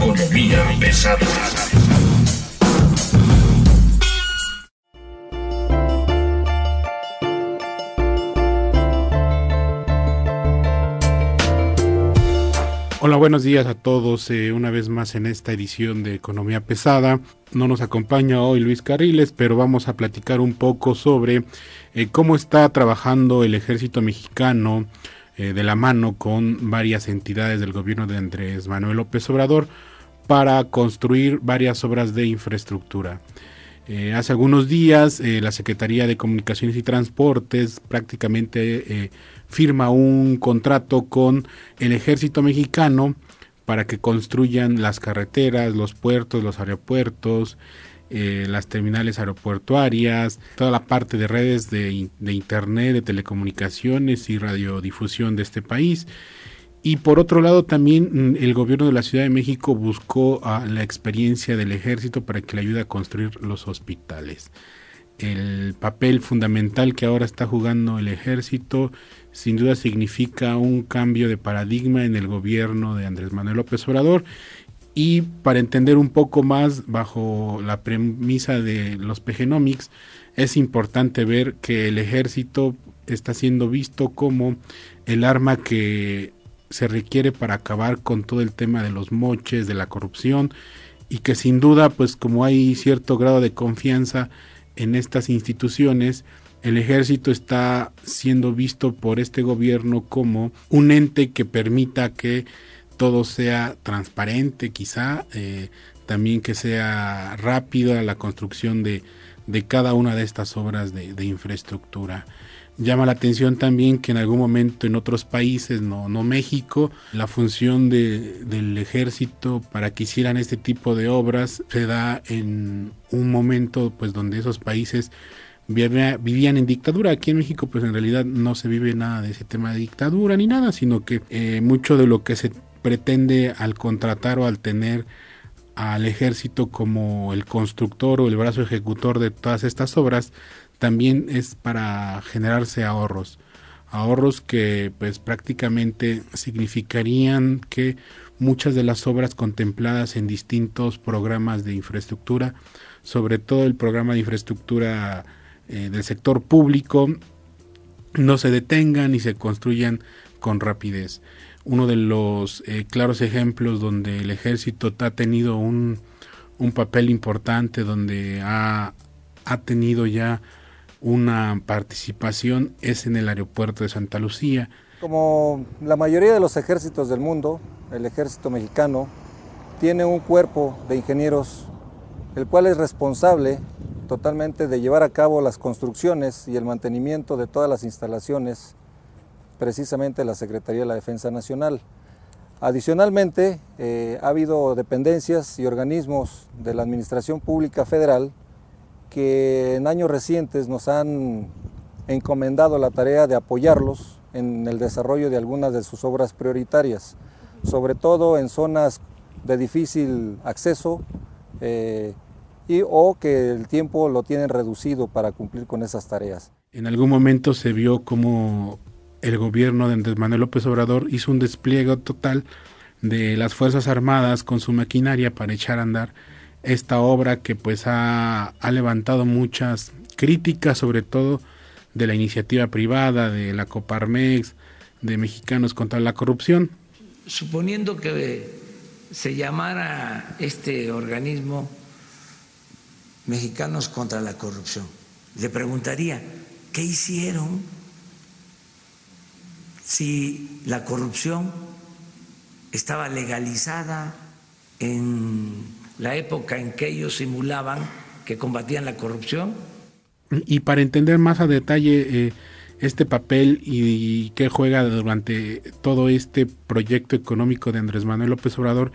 Economía pesada. Hola, buenos días a todos. eh, una vez más en esta edición de Economía Pesada. No nos acompaña hoy Luis Carriles, pero vamos a platicar un poco sobre eh, cómo está trabajando el ejército mexicano eh, de la mano con varias entidades del gobierno de Andrés Manuel López Obrador para construir varias obras de infraestructura. Eh, hace algunos días eh, la Secretaría de Comunicaciones y Transportes prácticamente eh, firma un contrato con el ejército mexicano para que construyan las carreteras, los puertos, los aeropuertos, las terminales aeroportuarias, toda la parte de redes de internet, de telecomunicaciones y radiodifusión de este país. Y por otro lado también mm, el gobierno de la Ciudad de México buscó la experiencia del ejército para que le ayude a construir los hospitales. El papel fundamental que ahora está jugando el ejército sin duda significa un cambio de paradigma en el gobierno de Andrés Manuel López Obrador y para entender un poco más bajo la premisa de los PGnomics es importante ver que el ejército está siendo visto como el arma que se requiere para acabar con todo el tema de los moches, de la corrupción y que sin duda pues como hay cierto grado de confianza en estas instituciones, el ejército está siendo visto por este gobierno como un ente que permita que todo sea transparente, quizá, eh, también que sea rápida la construcción de, de cada una de estas obras de, de infraestructura. Llama la atención también que en algún momento en otros países, no, no México, la función de, del ejército para que hicieran este tipo de obras se da en un momento pues donde esos países vivía- vivían en dictadura. Aquí en México pues en realidad no se vive nada de ese tema de dictadura ni nada, sino que eh, mucho de lo que se pretende al contratar o al tener al ejército como el constructor o el brazo ejecutor de todas estas obras también es para generarse ahorros ahorros que pues prácticamente significarían que muchas de las obras contempladas en distintos programas de infraestructura sobre todo el programa de infraestructura eh, del sector público no se detengan y se construyan con rapidez. Uno de los eh, claros ejemplos donde el ejército ha tenido un, un papel importante, donde ha, ha tenido ya una participación, es en el aeropuerto de Santa Lucía. Como la mayoría de los ejércitos del mundo, el ejército mexicano tiene un cuerpo de ingenieros, el cual es responsable totalmente de llevar a cabo las construcciones y el mantenimiento de todas las instalaciones, precisamente la Secretaría de la Defensa Nacional. Adicionalmente, eh, ha habido dependencias y organismos de la Administración Pública Federal que en años recientes nos han encomendado la tarea de apoyarlos en el desarrollo de algunas de sus obras prioritarias, sobre todo en zonas de difícil acceso eh, y, o que el tiempo lo tienen reducido para cumplir con esas tareas. En algún momento se vio como el gobierno de Andrés Manuel López Obrador hizo un despliegue total de las Fuerzas Armadas con su maquinaria para echar a andar esta obra que pues ha, ha levantado muchas críticas, sobre todo de la iniciativa privada, de la Coparmex, de Mexicanos contra la Corrupción. Suponiendo que se llamara este organismo Mexicanos contra la Corrupción, le preguntaría, ¿qué hicieron si la corrupción estaba legalizada en la época en que ellos simulaban que combatían la corrupción? Y para entender más a detalle eh, este papel y, qué juega durante todo este proyecto económico de Andrés Manuel López Obrador.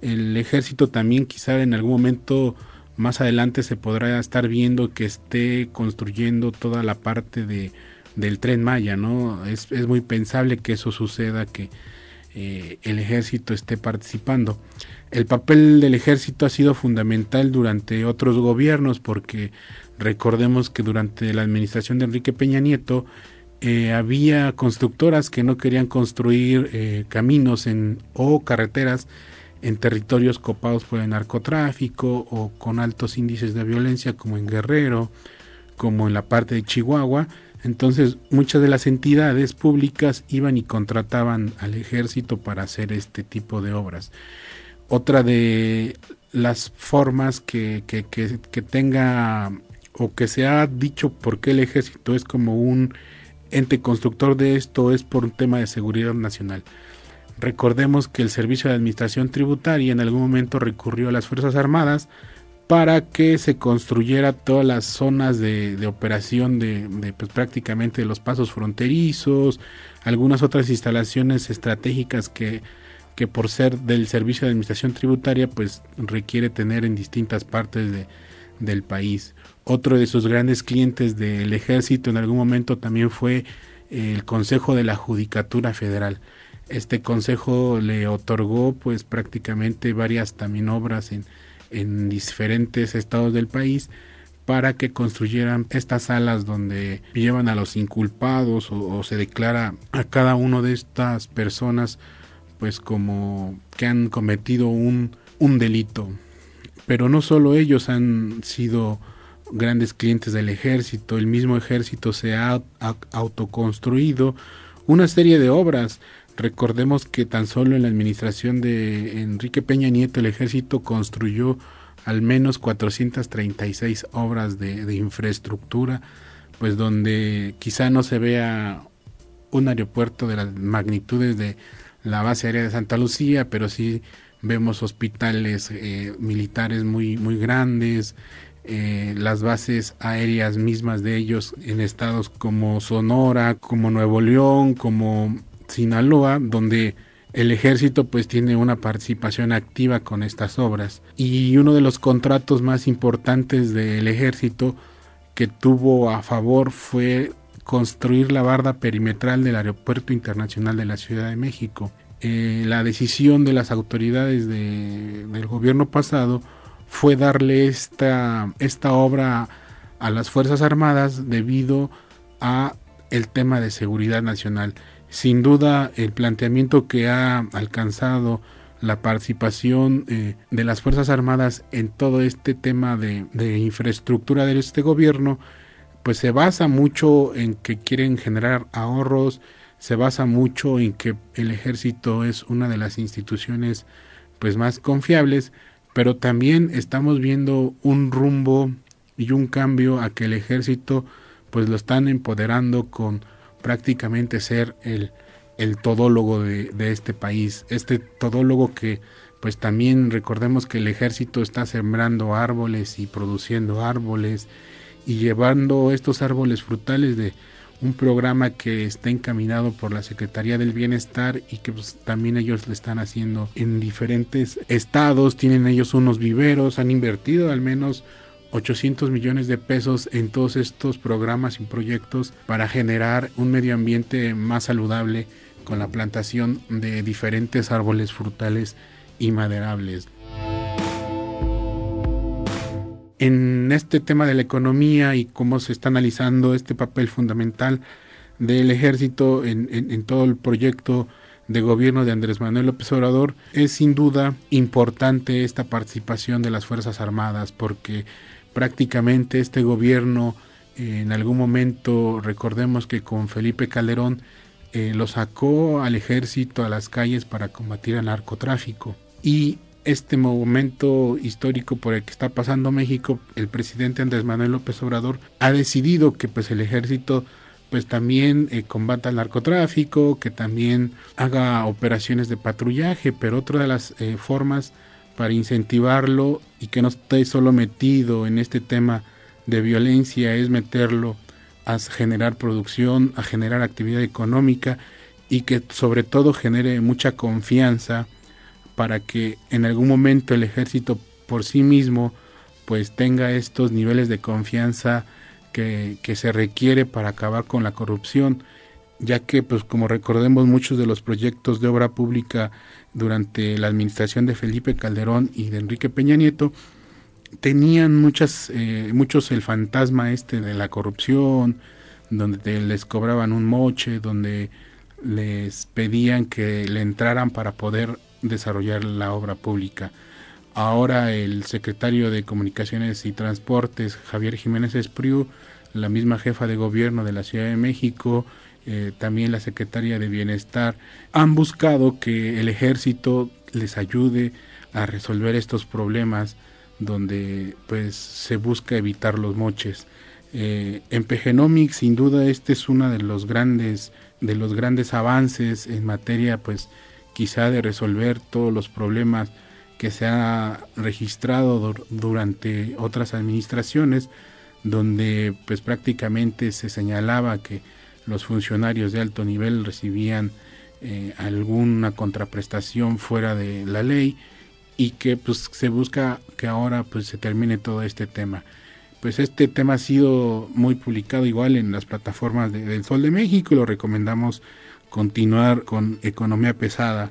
El ejército también quizá en algún momento más adelante se podrá estar viendo que esté construyendo toda la parte de, del tren Maya, ¿no? Es, es muy pensable que eso suceda, que eh, el ejército esté participando. El papel del ejército ha sido fundamental durante otros gobiernos porque recordemos que durante la administración de Enrique Peña Nieto eh, había constructoras que no querían construir eh, caminos o carreteras en territorios copados por el narcotráfico o con altos índices de violencia como en Guerrero, como en la parte de Chihuahua. Entonces muchas de las entidades públicas iban y contrataban al ejército para hacer este tipo de obras. Otra de las formas que, que, que, tenga o que se ha dicho por qué el ejército es como un ente constructor de esto es por un tema de seguridad nacional. Recordemos que el Servicio de Administración Tributaria en algún momento recurrió a las Fuerzas Armadas para que se construyera todas las zonas de, operación de, pues, prácticamente de los pasos fronterizos, algunas otras instalaciones estratégicas que, que por ser del Servicio de Administración Tributaria pues requiere tener en distintas partes de, del país. Otro de sus grandes clientes del ejército en algún momento también fue el Consejo de la Judicatura Federal este consejo le otorgó pues prácticamente varias también obras en, en diferentes estados del país para que construyeran estas salas donde llevan a los inculpados o, se declara a cada uno de estas personas pues como que han cometido un, un delito. Pero no solo ellos han sido grandes clientes del ejército, el mismo ejército se ha autoconstruido una serie de obras Recordemos que tan solo en la administración de Enrique Peña Nieto el ejército construyó al menos 436 obras de, infraestructura, pues donde quizá no se vea un aeropuerto de las magnitudes de la base aérea de Santa Lucía, pero sí vemos hospitales eh, militares muy, muy grandes, eh, las bases aéreas mismas de ellos en estados como Sonora, como Nuevo León, como Sinaloa, donde el ejército pues tiene una participación activa con estas obras y uno de los contratos más importantes del ejército que tuvo a favor fue construir la barda perimetral del Aeropuerto Internacional de la Ciudad de México. Eh, la decisión de las autoridades del gobierno pasado fue darle esta, esta obra a las Fuerzas Armadas debido a el tema de seguridad nacional. Sin duda, el planteamiento que ha alcanzado la participación eh, de las Fuerzas Armadas en todo este tema de, infraestructura de este gobierno, pues se basa mucho en que quieren generar ahorros, se basa mucho en que el ejército es una de las instituciones pues más confiables, pero también estamos viendo un rumbo y un cambio a que el ejército pues lo están empoderando con prácticamente ser el, el todólogo de, este país. Este todólogo que pues también recordemos que el ejército está sembrando árboles y produciendo árboles y llevando estos árboles frutales de un programa que está encaminado por la Secretaría del Bienestar y que pues, también ellos lo están haciendo en diferentes estados, tienen ellos unos viveros, han invertido al menos 800 millones de pesos en todos estos programas y proyectos para generar un medio ambiente más saludable con la plantación de diferentes árboles frutales y maderables. En este tema de la economía y cómo se está analizando este papel fundamental del ejército en, en todo el proyecto de gobierno de Andrés Manuel López Obrador, es sin duda importante esta participación de las Fuerzas Armadas porque prácticamente este gobierno en algún momento, recordemos que con Felipe Calderón, eh, lo sacó al ejército a las calles para combatir el narcotráfico. Y este momento histórico por el que está pasando México, el presidente Andrés Manuel López Obrador ha decidido que pues el ejército pues también eh, combata el narcotráfico, que también haga operaciones de patrullaje, pero otra de las eh, formas para incentivarlo y que no esté solo metido en este tema de violencia, es meterlo a generar producción, a generar actividad económica y que sobre todo genere mucha confianza para que en algún momento el ejército por sí mismo pues tenga estos niveles de confianza que, que, se requiere para acabar con la corrupción, ya que pues como recordemos muchos de los proyectos de obra pública durante la administración de Felipe Calderón y de Enrique Peña Nieto tenían muchas eh, muchos el fantasma este de la corrupción, donde les cobraban un moche, donde les pedían que le entraran para poder desarrollar la obra pública. Ahora el secretario de Comunicaciones y Transportes, Javier Jiménez Espriu, la misma jefa de gobierno de la Ciudad de México, eh, también la secretaria de Bienestar, han buscado que el ejército les ayude a resolver estos problemas donde pues se busca evitar los moches. Eh, en Pegenomics sin duda este es uno de los grandes de los grandes avances en materia pues quizá de resolver todos los problemas que se ha registrado durante otras administraciones donde pues prácticamente se señalaba que los funcionarios de alto nivel recibían eh, alguna contraprestación fuera de la ley y que pues se busca que ahora pues se termine todo este tema. Pues este tema ha sido muy publicado igual en las plataformas del Sol de México y lo recomendamos continuar con economía pesada.